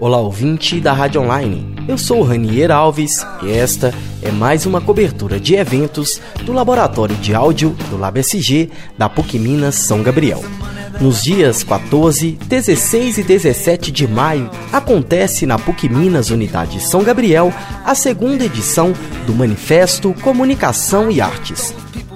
Olá, ouvinte da Rádio Online. Eu sou Ranier Alves e esta é mais uma cobertura de eventos do Laboratório de Áudio do LabSG da PUC Minas São Gabriel. Nos dias 14, 16 e 17 de maio, acontece na PUC Minas Unidade São Gabriel a segunda edição do Manifesto Comunicação e Artes.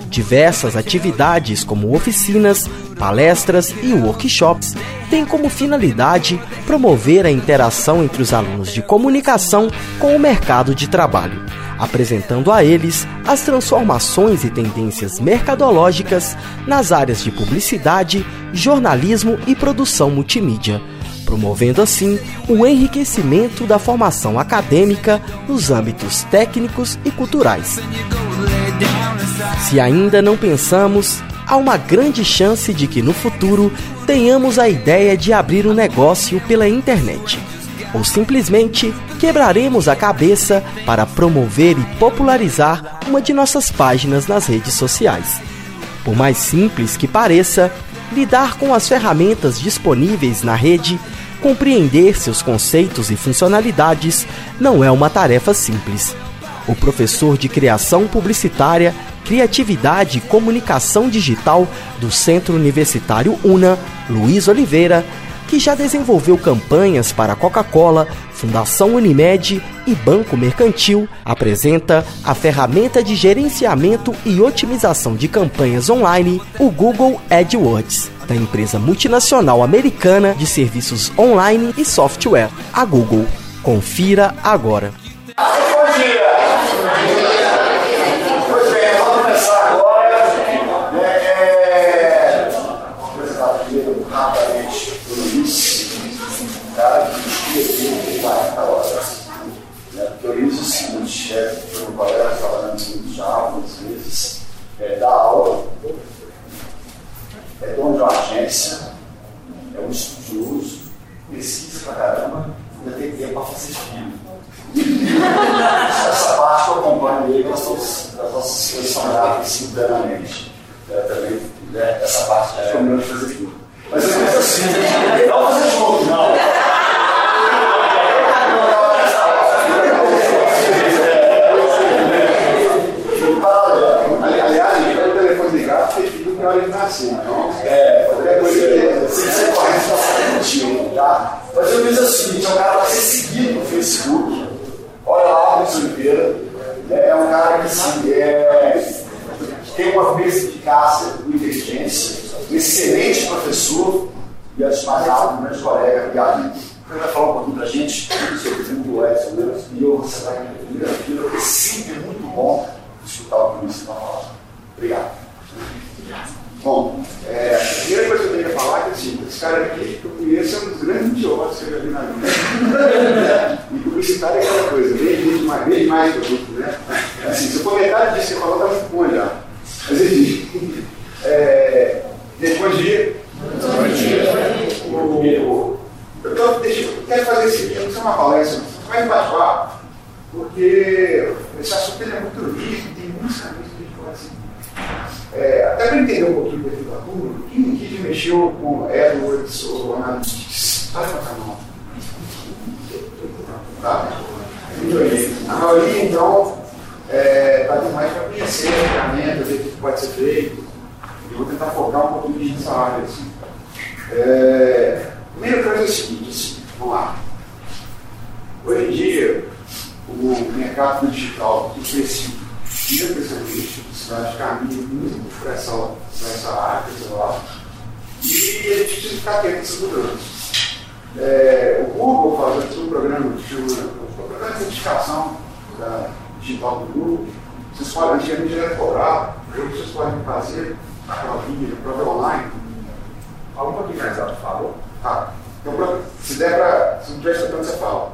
Diversas atividades, como oficinas, palestras e workshops, têm como finalidade promover a interação entre os alunos de comunicação com o mercado de trabalho, apresentando a eles as transformações e tendências mercadológicas nas áreas de publicidade, jornalismo e produção multimídia, promovendo assim o enriquecimento da formação acadêmica nos âmbitos técnicos e culturais. Se ainda não pensamos, há uma grande chance de que no futuro tenhamos a ideia de abrir um negócio pela internet. Ou simplesmente quebraremos a cabeça para promover e popularizar uma de nossas páginas nas redes sociais. Por mais simples que pareça, lidar com as ferramentas disponíveis na rede, compreender seus conceitos e funcionalidades não é uma tarefa simples. O professor de criação publicitária Criatividade e Comunicação Digital do Centro Universitário UNA, Luiz Oliveira, que já desenvolveu campanhas para Coca-Cola, Fundação Unimed e Banco Mercantil, apresenta a ferramenta de gerenciamento e otimização de campanhas online, o Google AdWords, da empresa multinacional americana de serviços online e software, a Google. Confira agora. Que o programa de certificação da digital do Google. Vocês podem, antigamente era cobrado, hoje vocês podem fazer aquela linha, prova online. Fala um pouquinho mais alto, falou? Tá. Então, se der para, se não estiver escutando, você fala.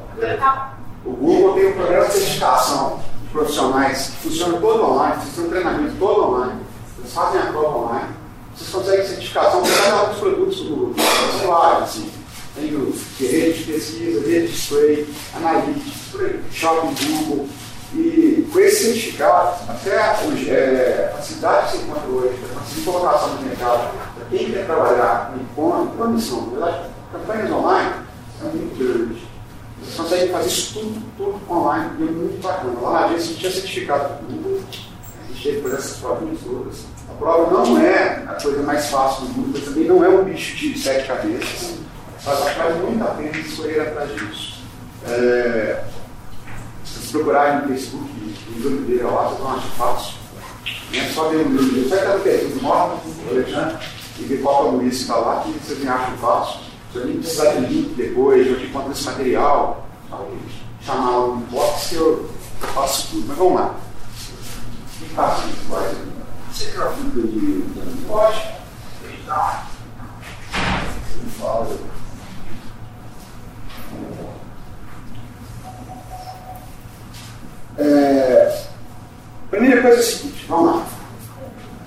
O Google tem um programa de certificação profissionais que funcionam todo online, vocês têm um treinamento todo online, vocês fazem a prova online, vocês conseguem certificação para cada um dos produtos do Google. Vários, assim. Tem o rede de pesquisa, rede de spray, analytics, shopping Google. E com esse certificado, até é, a cidade que você encontra hoje, a colocação no mercado, para quem quer trabalhar com e-commerce, condição, campanhas online, é muito grande. consegue fazer isso tudo, tudo online, e é muito bacana. Lá na agência tinha certificado do Google, a gente teve fazer essas provinhas todas. A prova não é a coisa mais fácil do mundo, mas também não é um bicho de sete cabeças. Que vale muito a pena escolher atrás disso. É, se procurarem no Facebook, no Oliveira lá, vocês vão achar fácil. É só ver o meu. Só está no perfil, mostra o Alexandre e ver qual é o Luiz que está lá, que vocês me acham fácil. Se alguém precisar de link depois, eu te encontro esse material, chamar no inbox que eu faço tudo. Mas vamos lá. Que fácil, vai. Você quer a fita de. Pode. Tá. Fala. É, primeira coisa é a seguinte, vamos lá.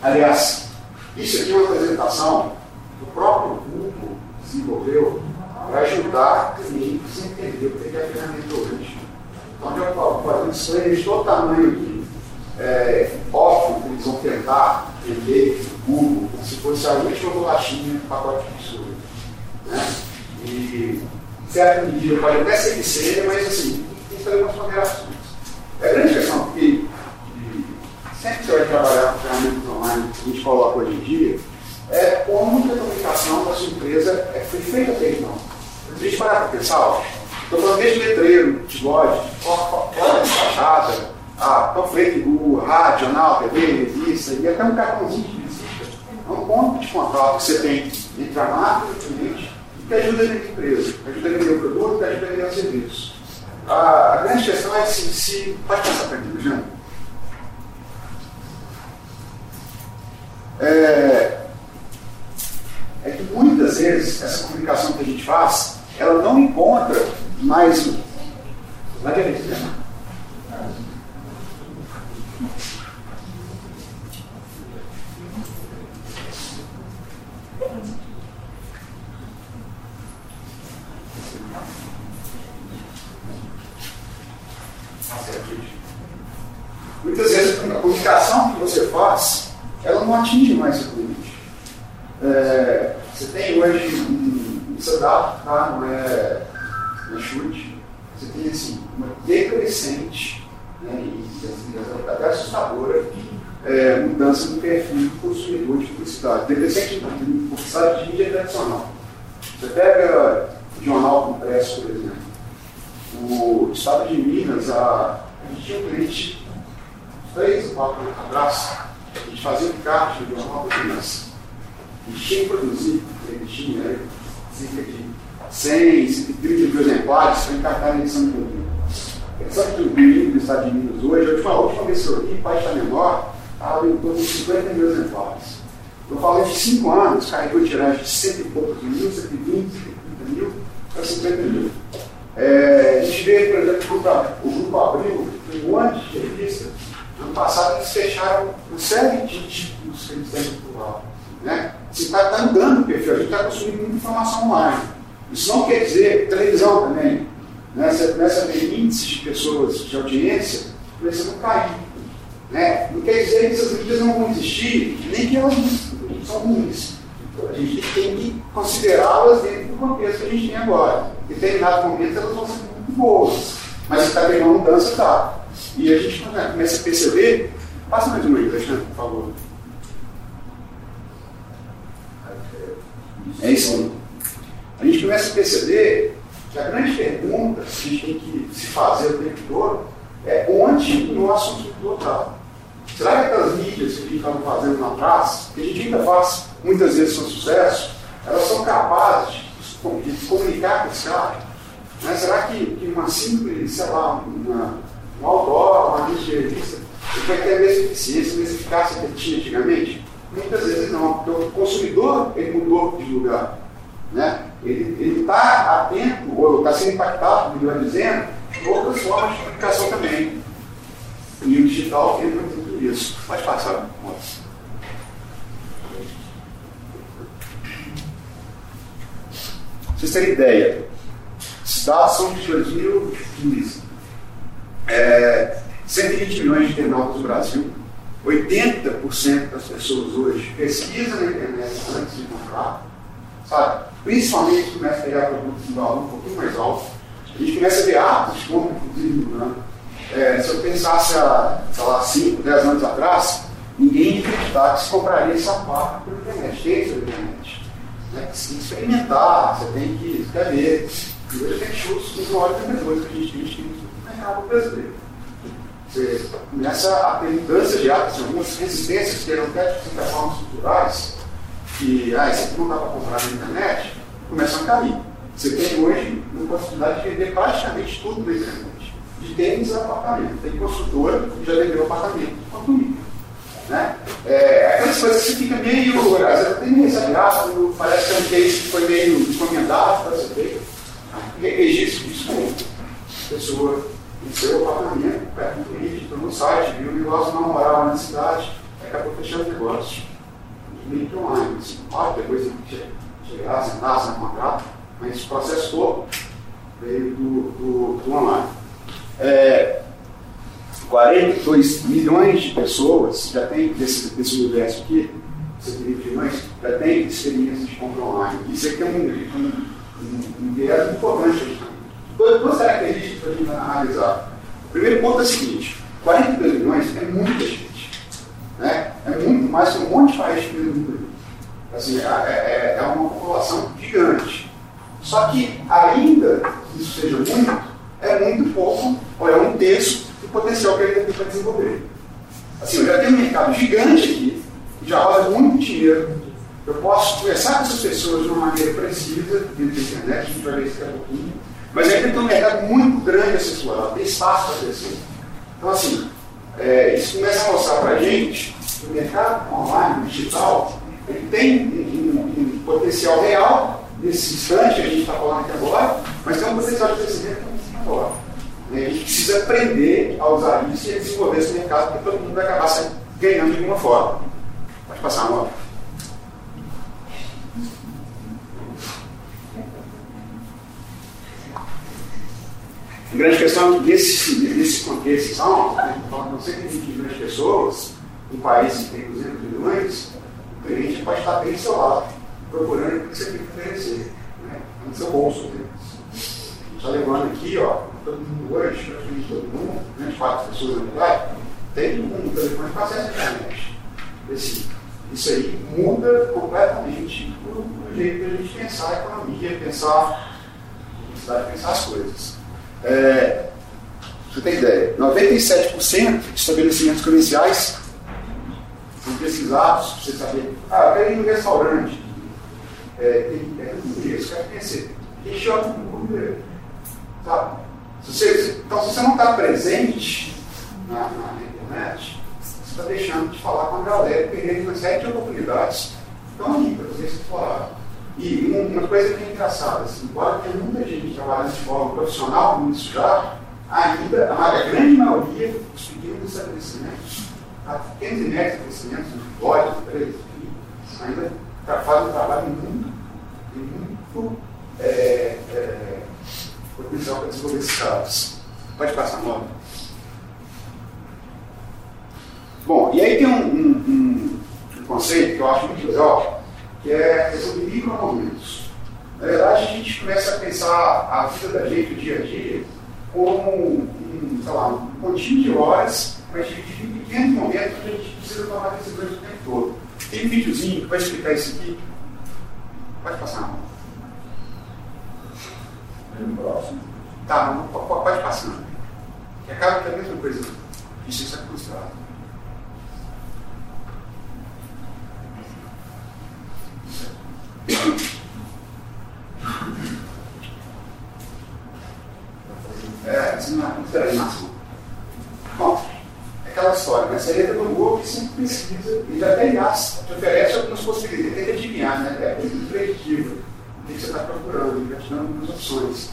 Aliás, isso aqui é uma apresentação que o próprio Google desenvolveu para ajudar clientes a entender o que é a ferramenta hoje. Então, falo, fazendo disclaimer de todo tamanho aqui. É, que eles vão tentar entender o Google como se fosse a última bolachinha do pacote de mistura. Né? E, em certa medida, pode até ser que seja, mas assim, tem que fazer umas ponderações. É grande questão que sempre que você vai trabalhar com ferramentas online que a gente coloca hoje em dia, é como a comunicação da sua empresa é, feita até então. A gente parar para pensar, ó, estou falando desde letreiro, porta de fachada, a panfleto de rua, rádio, jornal, TV, revista, e até um cartãozinho de visita. É um ponto de contato que você tem entre a marca e o cliente, que ajuda a vender a empresa, que ajuda a vender o produto, que ajuda a vender o serviço. A, grande questão é assim, se. Pode passar para mim, Jean. É, é que muitas vezes essa comunicação que a gente faz, ela não encontra mais. Lá de né? Muitas vezes a comunicação que você faz, ela não atinge mais o cliente. É, você tem hoje um, um setup, tá? não é, não é chute, você tem assim, uma decrescente né, e, e até assustadora é, mudança no perfil do consumidor de publicidade. Decrescente de publicidade de mídia tradicional. O jornal impresso, por exemplo. O estado de Minas, a, a gente tinha um cliente três ou quatro anos atrás, a gente fazia um caixa de uma nova criança. A gente tinha que produzir, ele tinha né, cerca de 100, 130 mil exemplares para encartar na edição de produto. Sabe que o livro dos Estados Unidos hoje, a última, a última vez que eu li, página menor, estava em torno de 50 mil exemplares. Eu falei de 5 anos, carregou tiragem de 100 e poucos mil, 120, 130 mil para 50 mil. É, a gente vê, por exemplo, o grupo, Abril, um monte de revistas Ano passado eles fecharam uma série de títulos que eles têm no plural. Né? Você está tá mudando o perfil, a gente está consumindo muita informação online. Isso não quer dizer, televisão também, nessa, nessa índice de pessoas de audiência, começando a cair. Né? Não quer dizer que essas mídias não vão existir, nem que elas são ruins. A gente tem que considerá-las dentro do contexto que a gente tem agora. Em determinados momentos elas vão ser muito boas, mas se está uma mudança, está. E a gente né, começa a perceber. Passa mais uma aí, Alexandre, por favor. É isso. A gente começa a perceber que a grande pergunta que a gente tem que se fazer o tempo todo é onde o nosso consumidor está. Será que aquelas mídias que a gente estava fazendo lá atrás, que a gente ainda faz muitas vezes com sucesso, elas são capazes de, de comunicar com esse cara? Né? Será que, que uma simples, sei lá, uma, um outdoor, uma revista, ele vai ter a mesma eficiência, a mesma eficácia que ele tinha antigamente? Muitas vezes não, porque o consumidor ele mudou de lugar. Né? Ele está atento, ou está sendo impactado, melhor dizendo, por outras formas de comunicação também. E o digital tem tudo isso. Pode passar, moço. Vocês terem ideia, dados são de 2015 é, 120 milhões de internautas no Brasil, 80% das pessoas hoje pesquisam na internet antes de comprar, sabe? Principalmente começa a pegar produtos de valor um pouquinho mais alto. A gente começa a ver atos, como inclusive, né? é, se eu pensasse há, sei lá, 5, 10 anos atrás, ninguém ia acreditar que se compraria sapato pela internet, cheio pela internet. Né? Tem que experimentar, você tem que escrever. E hoje tem chutes nos maiores vendedores que a gente tem no mercado brasileiro. Você começa a ter mudança de hábitos, algumas resistências que eram até de formas culturais, que ah, isso aqui não dá para comprar na internet, começam a cair. Você tem hoje uma possibilidade de vender praticamente tudo na internet. De tênis a apartamento. Tem consultora que já vendeu apartamento quanto. Né? É, aquelas coisas que fica meio. Às vezes até meio exagerado, parece que é um case que foi meio encomendado ser feito. Registro disso com a pessoa em seu apartamento, perto do cliente, no site, viu o negócio não morava na cidade, acabou fechando o negócio. Meio que online. Assim, pode depois chegar, sentar, assinar contrato, mas o processo todo veio do, do, do online. É, 42 milhões de pessoas já têm, desse, desse universo aqui, 120 milhões, já têm experiência de compra online. Isso aqui é um, um, um, um importante. Duas características para a gente analisar. O primeiro ponto é o seguinte: 42 milhões é muita gente. Né? É muito mais que um monte de país que mundo. Assim, é, é, é uma população gigante. Só que, ainda que isso seja muito, é muito pouco, ou é um terço potencial que ele tem para desenvolver. Assim, eu já tenho um mercado gigante aqui, que já roda muito dinheiro. Eu posso conversar com essas pessoas de uma maneira precisa, dentro da internet, a gente vai ver isso daqui a pouquinho. Mas ainda tem um mercado muito grande a ser explorado, tem espaço para crescer. Então, assim, é, isso começa a mostrar para a gente que o mercado online, digital, ele tem um, um, um potencial real nesse instante que a gente está falando aqui agora, mas tem um potencial de crescimento maior. A aprender a usar isso e a desenvolver esse mercado, porque todo mundo vai acabar ganhando de alguma forma. Pode passar uma. A grande questão é que nesse, nesse contexto, não, 120 milhões de pessoas, um país que tem 200 milhões, o cliente pode estar bem do seu lado procurando o que você tem que oferecer, né? no seu bolso. Né? Está levando aqui, ó, todo mundo hoje, praticamente todo mundo, né, quatro pessoas na verdade, tem um telefone com acesso à internet. Esse, isso aí muda completamente o, jeito de a gente pensar a economia, pensar a necessidade de pensar as coisas. É, você tem ideia, 97% de estabelecimentos comerciais são pesquisados, para você saber, ah, eu quero ir no restaurante é, tem, é isso, quer conhecer. Chama no público Sabe? Se você, então, se você não está presente na, na, internet, você está deixando de falar com a galera, perdendo uma série de oportunidades estão aí para você explorar. E uma coisa que é engraçada, assim, embora tenha muita gente trabalhando de forma profissional nisso já, ainda, a grande maioria dos pequenos estabelecimentos, a pequenos e médios estabelecimentos, lojas, empresas, ainda faz um trabalho muito, muito é, é, potencial para desenvolver esses casos. Pode passar a nota. Bom, e aí tem um, um, um, conceito que eu acho muito legal, que é de micromomentos. Na verdade, a gente começa a pensar a vida da gente, o dia a dia, como um, sei lá, um contínuo de horas, mas dividido em pequenos momentos que a gente precisa tomar decisões o tempo todo. Tem um videozinho que vai explicar isso aqui. Pode passar. Próximo. Tá, pode passar. Que acaba que é a mesma coisa. Justiça frustrada. É, isso não é Bom, aquela história, né? Você entra no Google sempre pesquisa, e já tem te oferece algumas possibilidades, tem que adivinhar, né? É muito preditivo o que você está procurando, ele vai opções.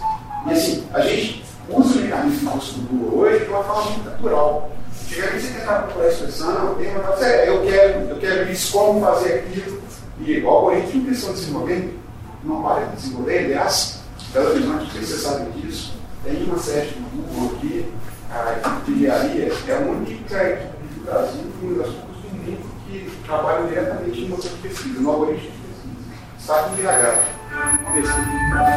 E assim, a gente usa o mecanismo do Google hoje de uma forma muito natural. Antigamente você tentava procurar a expressão, tem uma coisa, é, eu quero, eu quero isso, como fazer aquilo, e o algoritmo que estão desenvolvendo, não para de desenvolver, aliás, Belo Horizonte, se você sabe disso, tem uma série de Google aqui, a engenharia é a única equipe do Brasil e uma das poucas do mundo que trabalha diretamente em motor de pesquisa, no algoritmo de pesquisa. Está em BH. Pesquisa.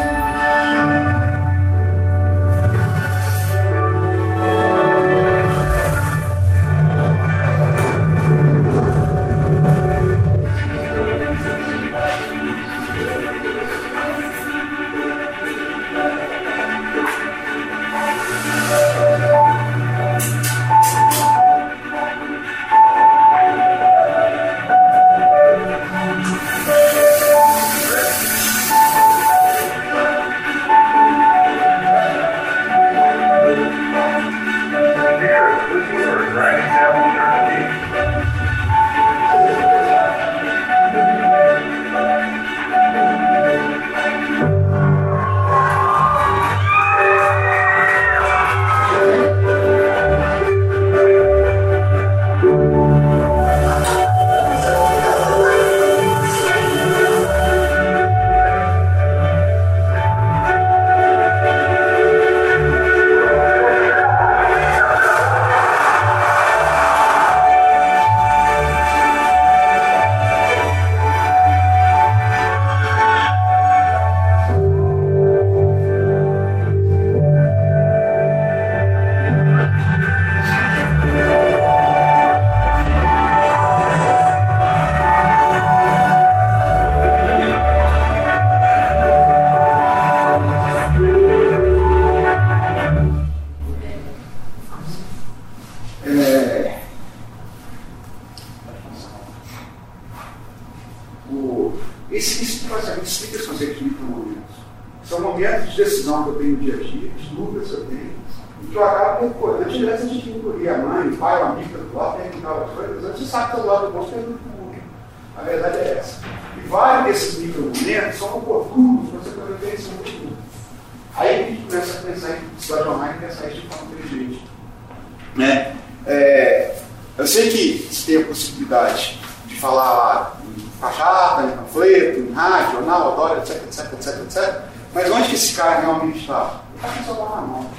Rádio, jornal, autório, etc, etc, etc, etc. Mas onde que esse cara realmente está? Ele está com o celular na mão.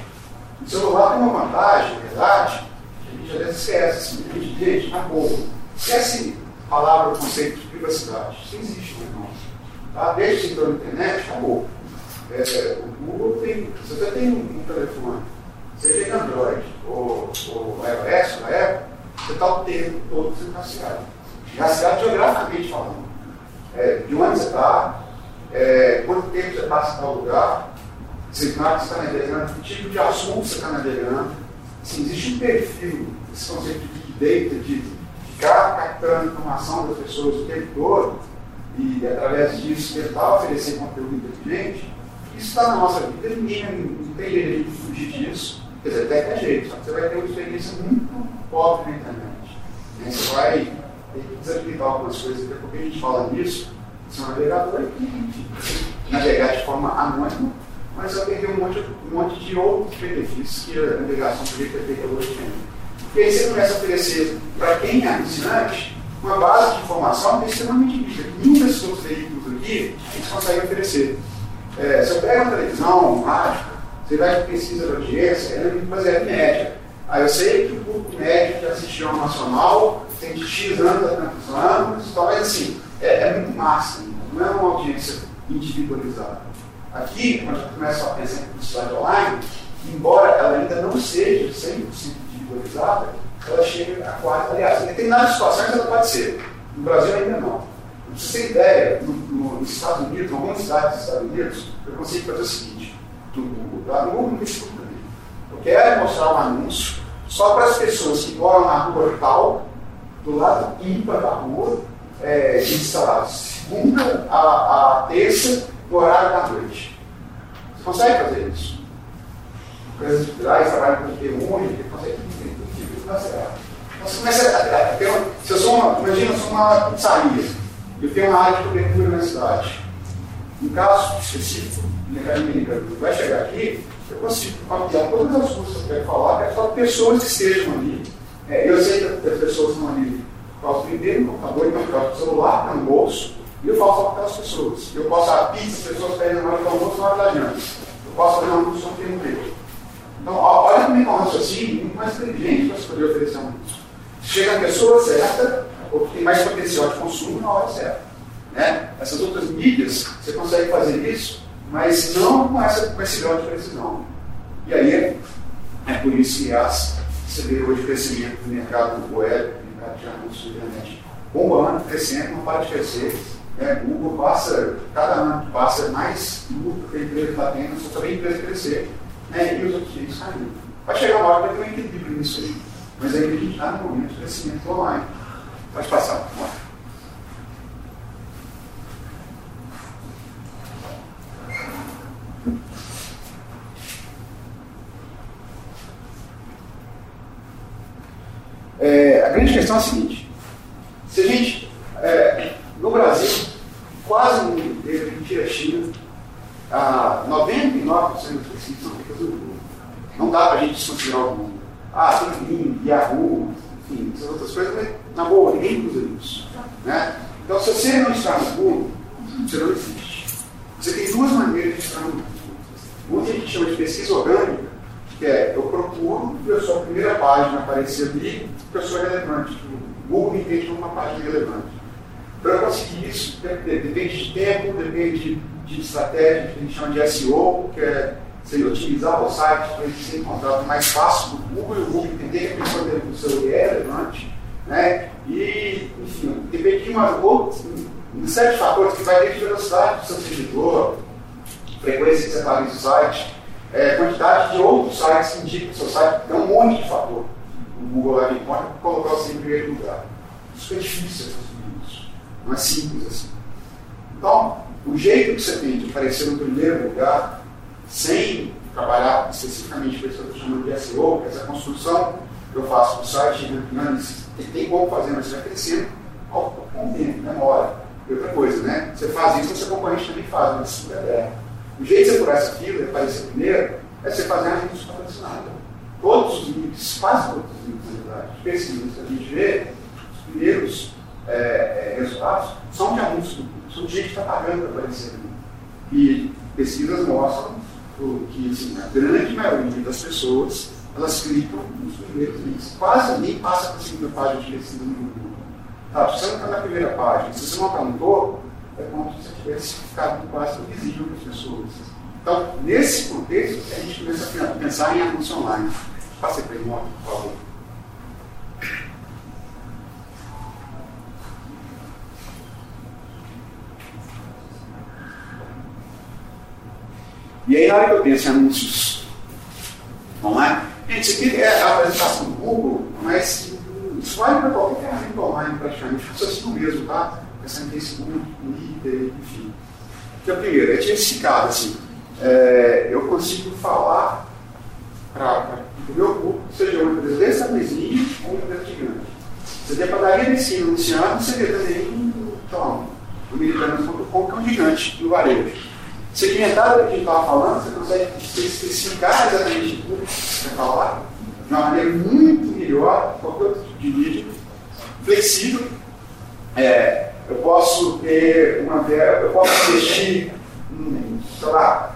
O celular tem uma vantagem, verdade, que a gente às vezes esquece. A gente, na boa, esquece a palavra, o conceito de privacidade. Isso existe, meu irmão. Tá? Desde que entrou na internet, acabou. É, o Google tem, você tem um, telefone, seja em Android ou, ou iOS, na Apple, você está o tempo todo sendo rastreado. Rastreado geograficamente falando. É, de onde você está, é, quanto tempo você passa em tal lugar, você está navegando, que tipo de assunto você está navegando. Assim, existe um perfil, esse conceito de data, de ficar captando informação das pessoas o tempo todo e, através disso, tentar oferecer conteúdo inteligente. Isso está na nossa vida, ninguém não tem jeito de fugir disso. Quer dizer, até é jeito, só que você vai ter uma experiência muito pobre na internet. Você vai ter que desabilitar algumas coisas, até porque a gente fala nisso, é um navegador e navegar de forma anônima, mas vai perder um monte, um monte de outros benefícios que a navegação ter feito hoje tem. Porque aí você começa a oferecer para quem é assinante uma base de informação que é extremamente rica. Nenhum desses outros veículos aqui eles conseguem oferecer. É, se eu pego uma televisão, um rádio, você vai de de audiência, ela tem que fazer a média. Aí eu sei que o público médio que assistiu ao Nacional tem de X anos a tantos anos, talvez assim, é, é, muito massa, não é uma audiência individualizada. Aqui, quando a gente começa a pensar em publicidade online, embora ela ainda não seja 100% individualizada, ela chega a quase, aliás, em determinadas situações ela pode ser, no Brasil ainda não. Para você ter ideia, no, no, nos Estados Unidos, em algumas cidades dos Estados Unidos, eu consigo fazer o seguinte, do Google, tá? no Google no Facebook também. Eu quero mostrar um anúncio só para as pessoas que moram na rua tal, do lado ímpar da rua, é, lá, segunda a, a terça, no horário da noite. Você consegue fazer isso? Empresas culturais trabalham com T1, ele consegue tudo você começa a ter uma, se eu sou uma, imagina, eu sou uma pizzaria, eu tenho uma área de cobertura na cidade. Um caso específico, vai chegar aqui, eu consigo mapear todas as coisas que eu quero falar, é só pessoas que estejam ali. É, eu sei que as pessoas estão ali posso vender no computador, então eu coloco o celular, tá no bolso, e eu faço para aquelas pessoas. Eu posso dar pizza, as pessoas pedem na hora do almoço, na hora da janta. Eu posso fazer uma função que tem emprego. Então, olha como é um raciocínio muito mais inteligente para se poder oferecer um anúncio. Chega a pessoa certa, ou que tem mais potencial de consumo na hora certa. Né? Essas outras mídias, você consegue fazer isso, mas não com, essa, com esse grau de precisão. E aí, é por isso que as, você vê hoje o crescimento do mercado web, de na internet bombando, crescendo, não para de crescer. Né? Google passa, cada ano passa mais lucro que a empresa está tendo, só também a empresa crescer. Né? E os outros títulos caindo. Vai chegar uma hora que vai ter um equilíbrio nisso aí. Mas aí a gente está no momento de crescimento online. Pode passar. Vamos lá. É, a grande questão é a seguinte: se a gente, é, no Brasil, quase ninguém teve, a gente tira a China, a 99% dos pesquisas são feitas no Google. Não dá para a gente desconsiderar o Google. Ah, Bing, Yahoo, enfim, essas outras coisas, mas na boa, ninguém usa isso. Né? Então, se você não está no Google, você não existe. Você tem duas maneiras de estar no Google. Uma que a gente chama de pesquisa orgânica, que é eu procuro e a sua primeira página aparecer ali, eu sou relevante. O Google me entende como uma página relevante. Para conseguir isso, depende de tempo, depende de estratégia, que a gente chama de SEO, que é seria otimizar o site para ele ser encontrado mais fácil do Google e o Google entender que a pessoa dentro do seu é relevante. Né? E, enfim, depende de uma, outros, um série de fatores que vai desde velocidade do seu servidor, frequência que você está no site, é, quantidade de outros sites que indicam o seu site, tem um monte de fator. O Google para colocar você em primeiro lugar. Isso é difícil isso. Não é simples assim. Então, o jeito que você tem de aparecer no primeiro lugar sem trabalhar especificamente com isso que eu chamando de SEO, que é essa construção que eu faço do site, né, tem como fazer, mas vai crescendo com o tempo, demora. E outra coisa, né? Você faz isso, seu concorrente também faz, mas isso é O jeito de você furar essa fila e aparecer primeiro é você fazer anúncios patrocinados. Todos os links, quase todos os links, na verdade, pesquisas que a gente vê, os primeiros é, é, resultados são de anúncios são de gente que está pagando para aparecer ali. E pesquisas mostram que assim, a grande maioria das pessoas elas clicam nos primeiros links. Quase nem passa para a segunda página de pesquisa no Google. Tá, se você não está na primeira página, se você não está no topo, é você tivesse ficado quase invisível para as pessoas. Então, nesse contexto, a gente começa a pensar em anúncio online. Passe para ele, por favor. E aí, na hora que eu penso em anúncios online, gente, isso aqui é a apresentação do Google, mas isso vale para qualquer ferramenta online praticamente, funciona assim mesmo, tá? Facebook, Twitter, enfim. Então, primeiro, é diversificado, assim. É, eu consigo falar para o meu público, seja uma empresa desse tamanhozinho ou uma empresa gigante. Você tem a padaria de ensino anunciando, você vê também, então, o militarismo.com, que é um gigante do varejo. Segmentado do que a gente estava falando, você consegue especificar exatamente tudo que você vai falar de uma maneira muito melhor qualquer outro tipo de mídia, flexível. É, eu posso ter uma eu posso investir, um, sei lá,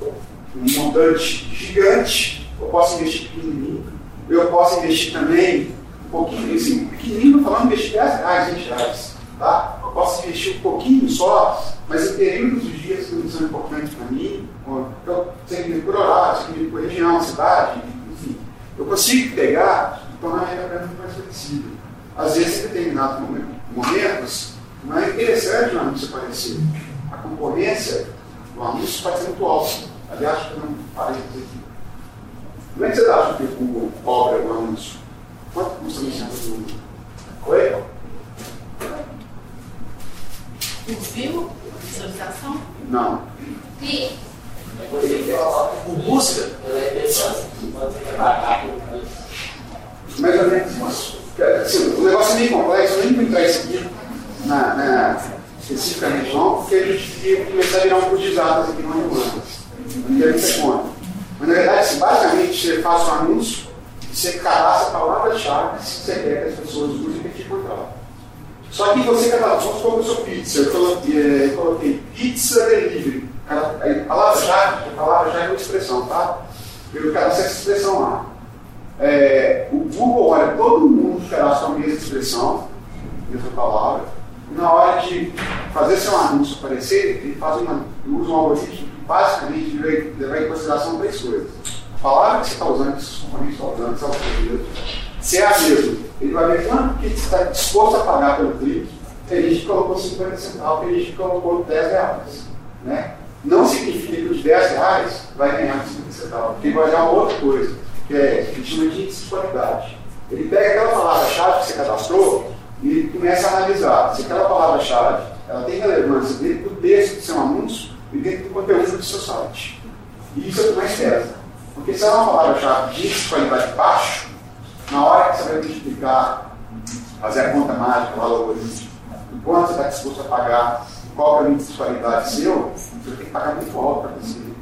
um montante gigante, eu posso investir pequenininho, eu posso investir também um pouquinho, assim, pequenininho, falando investir 10 reais, 20 reais, tá? Eu posso investir um pouquinho só mas em períodos de dias que são importantes para mim, então, sem por horário, sem por região, cidade, enfim, eu consigo pegar e tornar a renda mais flexível. Às vezes, em determinados momentos, não é interessante o anúncio aparecer. A concorrência do anúncio pode ser muito alta. Aliás, eu não parei de dizer aqui. Como é que você acha que o Google cobra o anúncio? Quanto custa a licença do Google? Oi? Viu? Visualização? Não. E? O busca, é. Mais ou menos isso. Assim, o negócio é meio complexo, eu nem vou entrar isso aqui na, na, especificamente não, porque a gente começar a virar um dados aqui no Humanas. Não que conta. Mas na verdade, assim, basicamente, você faz um anúncio e você cadastra palavras-chave que você quer que as pessoas usem para te encontrar. Só que você cadastrou, vamos supor que eu sou pizza, eu coloquei, eu coloquei pizza delivery. A palavra-chave, a palavra-chave é uma expressão, tá? Eu cadastrei essa expressão lá. É, o Google olha todo mundo cadastra a mesma expressão, mesma palavra, e na hora de fazer seu anúncio aparecer, ele faz uma, usa um algoritmo que basicamente levar em consideração três coisas. A palavra que você está usando, que seus componentes estão usando, que você está se é a mesma, ele vai ver quanto que está disposto a pagar pelo clique. Tem gente que colocou 50 centavos, tem gente que colocou 10 reais. Né? Não significa que os 10 reais vai ganhar 50 centavos, porque vai ganhar outra coisa, que é que chama de índice de qualidade. Ele pega aquela palavra-chave que você cadastrou e começa a analisar se aquela palavra-chave ela tem relevância dentro do texto do seu anúncio e dentro do conteúdo do seu site. E isso é o que mais pesa. Porque se ela é uma palavra-chave de qualidade baixo, na hora que você vai multiplicar, fazer a conta mágica lá do algoritmo, o quanto você está disposto a pagar, qual é o índice de qualidade seu, você tem que pagar muito alto para conseguir.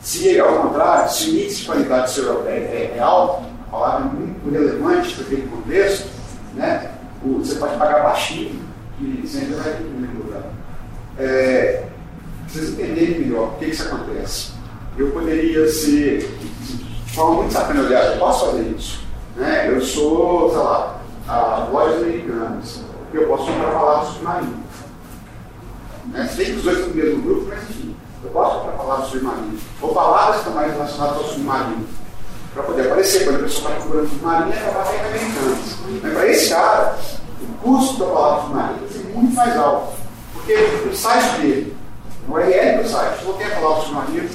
Se, ao contrário, se o índice de qualidade seu é, é, é alto, a palavra é muito relevante para aquele contexto, né, o, você pode pagar baixinho, que você ainda vai em primeiro lugar. É, vocês entenderem melhor por que isso acontece. Eu poderia ser forma muito sacaneada, eu posso fazer isso. Né? Eu sou, sei lá, a lojas americanas, eu posso comprar palavras submarinas. Né? Se que os dois estão no mesmo grupo, mas enfim, eu posso comprar palavras submarinas. Ou palavras que estão mais relacionadas ao submarino. Para poder aparecer, quando a pessoa está procurando submarino, ela vai ter americanas. Mas para esse cara, o custo da palavra vai ser muito mais alto. Porque o site dele, o URL do site, não tem a palavra submarino,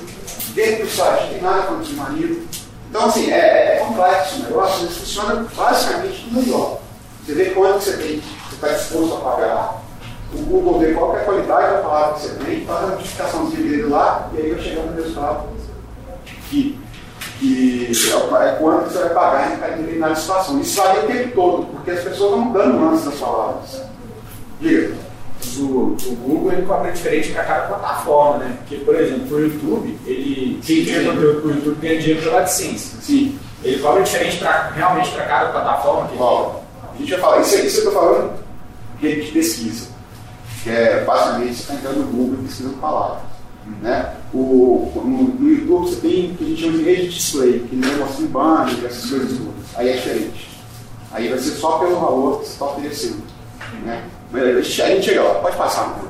dentro do site não tem nada com o submarino, então, assim, é, é complexo o negócio, mas funciona basicamente no melhor. Você vê quanto você tem, você está disposto a pagar, o Google vê qual é a qualidade da palavra que você tem, faz a notificaçãozinha dele lá, e aí vai chegando no que, que é, quanto você vai pagar em cada determinada situação. Isso varia o tempo todo, porque as pessoas vão mudando nuances das palavras. Diga. O, o, Google ele cobra diferente para cada plataforma, né? Porque, por exemplo, o YouTube, ele sim, conteúdo para o YouTube ganha dinheiro pela AdSense. Sim. Ele cobra diferente pra, realmente para cada plataforma. Que a gente vai falar, isso aí que eu estou falando, que a gente pesquisa. Que é basicamente você está entrando no Google e pesquisando palavras. Né? O, no, no, YouTube você tem o que a gente chama de rede display, que não mostra em banner, essas coisas todas. Aí é diferente. Aí vai ser só pelo valor que você está oferecendo. Né? Mas a gente chega lá, pode passar.